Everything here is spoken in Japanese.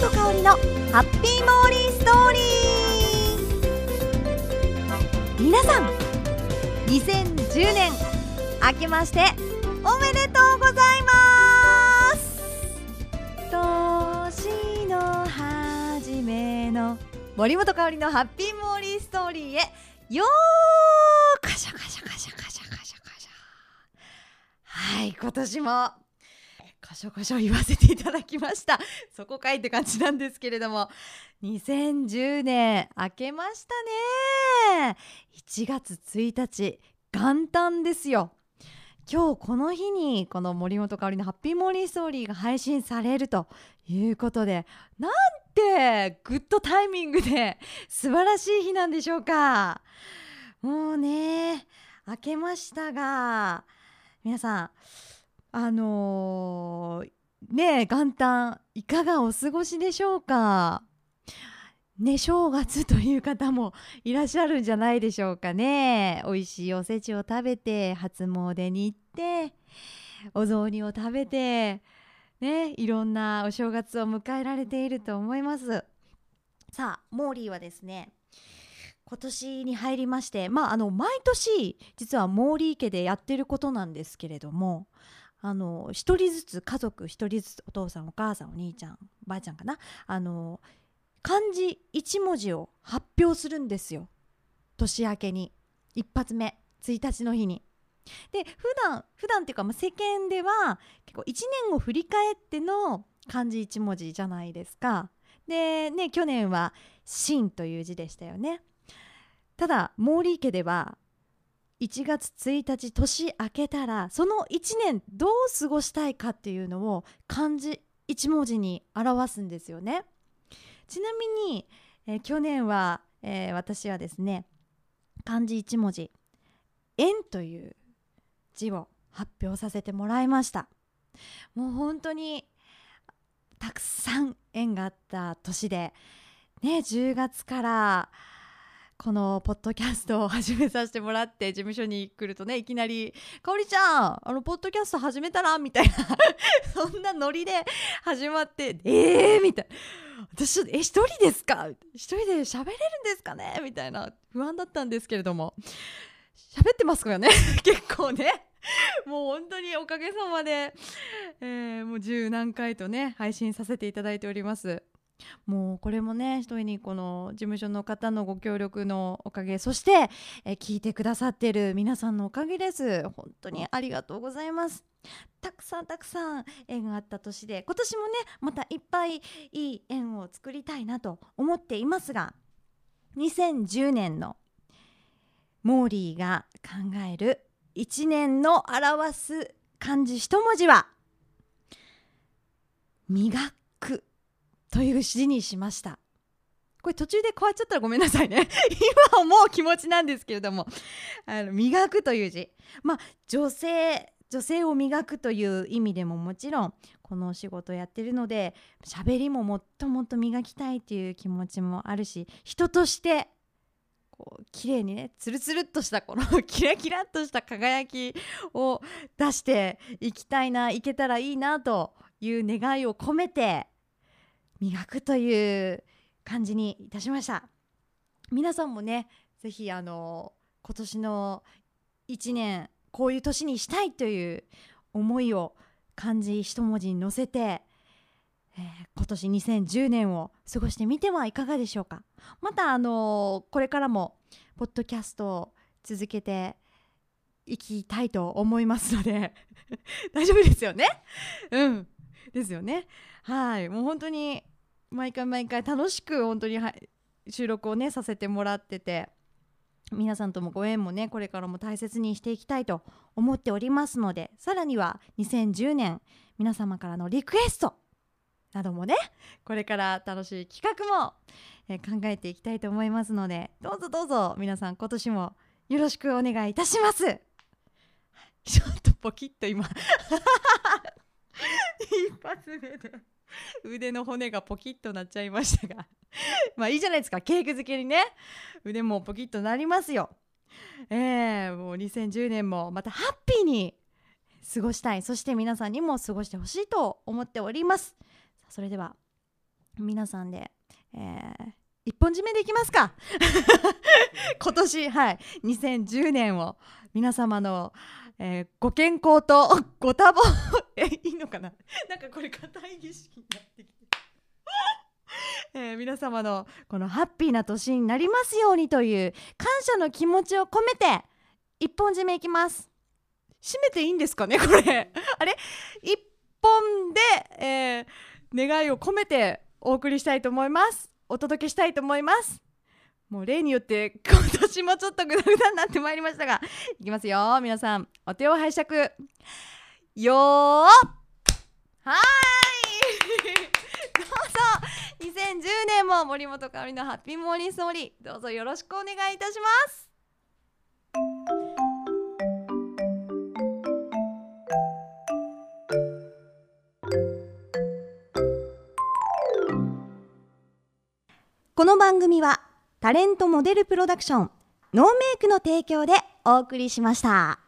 本香里のハッピーモーリーストーリー。皆さん2010年明けましておめでとうございます。年の初めの森本香里のハッピーモーリーストーリーへよーカシャカシャカシャカシャカシャカシャ。はい今年もカシャカシャ言わせていただきました。そこかいって感じなんですけれども。2010年明けましたね。1月1日元旦ですよ。今日この日にこの森本香里のハッピーモーリーストーリーが配信されるということでなんてグッドタイミングで素晴らしい日なんでしょうか。もうね明けましたが皆さんあのー、ね元旦いかがお過ごしでしょうか？ね正月という方もいらっしゃるんじゃないでしょうかね。美味しいおせちを食べて初詣に行ってお雑煮を食べてねいろんなお正月を迎えられていると思います。さあモーリーはですね今年に入りましてまああの毎年実はモーリー家でやってることなんですけれどもあの一人ずつ家族一人ずつお父さんお母さんお兄ちゃんおばあちゃんかなあの漢字1文字を発表するんですよ年明けに一発目1日の日に。で普段普段っていうか、まあ、世間では結構1年を振り返っての漢字1文字じゃないですか。でね去年は「真」という字でしたよね。ただ毛利家では1月1日年明けたらその1年どう過ごしたいかっていうのを漢字1文字に表すんですよね。ちなみに、えー、去年は、えー、私はですね漢字1文字「縁」という字を発表させてもらいましたもう本当にたくさん縁があった年でね10月からこのポッドキャストを始めさせてもらって事務所に来るとねいきなり「かおりちゃんあのポッドキャスト始めたら?」みたいな。そんなノリで始まって「えー!」みたいな「私え一人ですか?」一人で喋れるんですかね？みたいな。不安だったんですけれども。喋ってますからね？結構ね。もう本当におかげさまで、えー、もう十何回とね配信させていただいております。もうこれもね一人にこの事務所の方のご協力のおかげそして、え聞いてくださってる皆さんのおかげです。本当にありがとうございます。たくさんたくさん縁があった年で今年もねまたいっぱいいい縁を作りたいなと思っていますが2010年のモーリーが考える1年の表す漢字一文字は磨く。という字にしました。これ途中で変わっちゃったらごめんなさいね。今思う気持ちなんですけれども。あの磨くという字。まあ女性女性を磨くという意味でももちろんこのお仕事やってるので喋りももっともっと磨きたいという気持ちもあるし人としてこう綺麗にねつるつるっとしたこの キラキラっとした輝きを出していきたいないけたらいいなという願いを込めて磨くという感じにいたしました。皆さんもねぜひあの今年の1年こういう年にしたいという思いを漢字一文字に乗せて、えー、今年2010年を過ごしてみてはいかがでしょうか。またあのこれからもポッドキャストを続けていきたいと思いますので 大丈夫ですよね？うん。ですよね。はい。もう本当に毎回毎回楽しく本当に、収録をねさせてもらってて皆さんともご縁もねこれからも大切にしていきたいと思っておりますのでさらには2010年皆様からのリクエストなどもねこれから楽しい企画も、えー、考えていきたいと思いますのでどうぞどうぞ皆さん今年もよろしくお願いいたします。ちょっとポキッと今。一発目で。腕の骨がポキッとなっちゃいましたが。まあいいじゃないですか。ケーキ漬けにね。腕もポキッとなりますよ。えー、もう2010年もまたハッピーに過ごしたい。そして皆さんにも過ごしてほしいと思っております。それでは皆さんで、えー、一本締めでいきますか。今年はい。2010年を皆様の、えー、ご健康と ご多忙。えいいのかな？なんかこれ固い儀式になってきて。えー、皆様のこのハッピーな年になりますようにという感謝の気持ちを込めて一本締めいきます。締めていいんですかね？これ。あれ？一本で、えー、願いを込めてお送りしたいと思います。お届けしたいと思います。もう例によって今年もちょっとグダグダになってまいりましたがいきますよ皆さんお手を拝借。よー。はい。どうぞ。2010年も森本香里のハッピーモーニングストーリーどうぞよろしくお願いいたします。この番組はタレントモデルプロダクションノーメイクの提供でお送りしました。